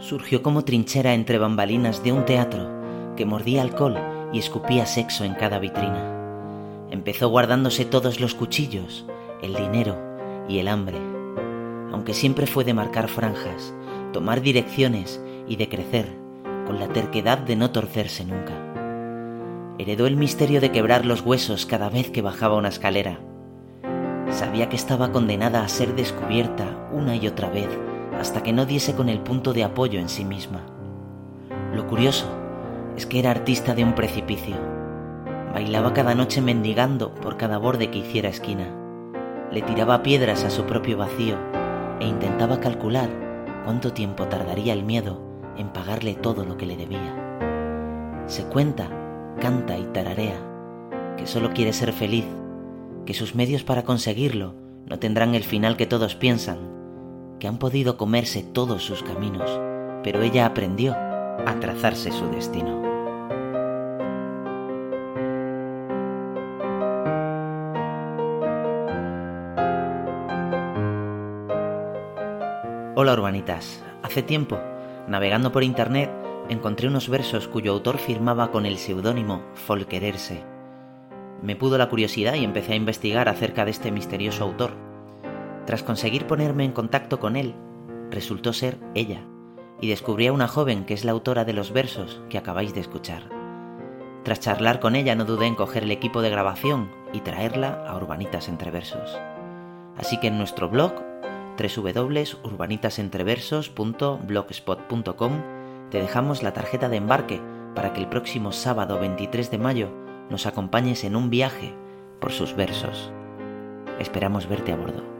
Surgió como trinchera entre bambalinas de un teatro que mordía alcohol y escupía sexo en cada vitrina. Empezó guardándose todos los cuchillos, el dinero y el hambre, aunque siempre fue de marcar franjas, tomar direcciones y de crecer, con la terquedad de no torcerse nunca. Heredó el misterio de quebrar los huesos cada vez que bajaba una escalera. Sabía que estaba condenada a ser descubierta una y otra vez hasta que no diese con el punto de apoyo en sí misma. Lo curioso es que era artista de un precipicio. Bailaba cada noche mendigando por cada borde que hiciera esquina. Le tiraba piedras a su propio vacío e intentaba calcular cuánto tiempo tardaría el miedo en pagarle todo lo que le debía. Se cuenta, canta y tararea que solo quiere ser feliz, que sus medios para conseguirlo no tendrán el final que todos piensan, que han podido comerse todos sus caminos, pero ella aprendió a trazarse su destino. Hola urbanitas, hace tiempo, navegando por internet, encontré unos versos cuyo autor firmaba con el seudónimo Folquererse. Me pudo la curiosidad y empecé a investigar acerca de este misterioso autor. Tras conseguir ponerme en contacto con él, resultó ser ella, y descubrí a una joven que es la autora de los versos que acabáis de escuchar. Tras charlar con ella no dudé en coger el equipo de grabación y traerla a Urbanitas Entre Versos. Así que en nuestro blog www.urbanitasentre-versos.blogspot.com te dejamos la tarjeta de embarque para que el próximo sábado 23 de mayo nos acompañes en un viaje por sus versos. Esperamos verte a bordo.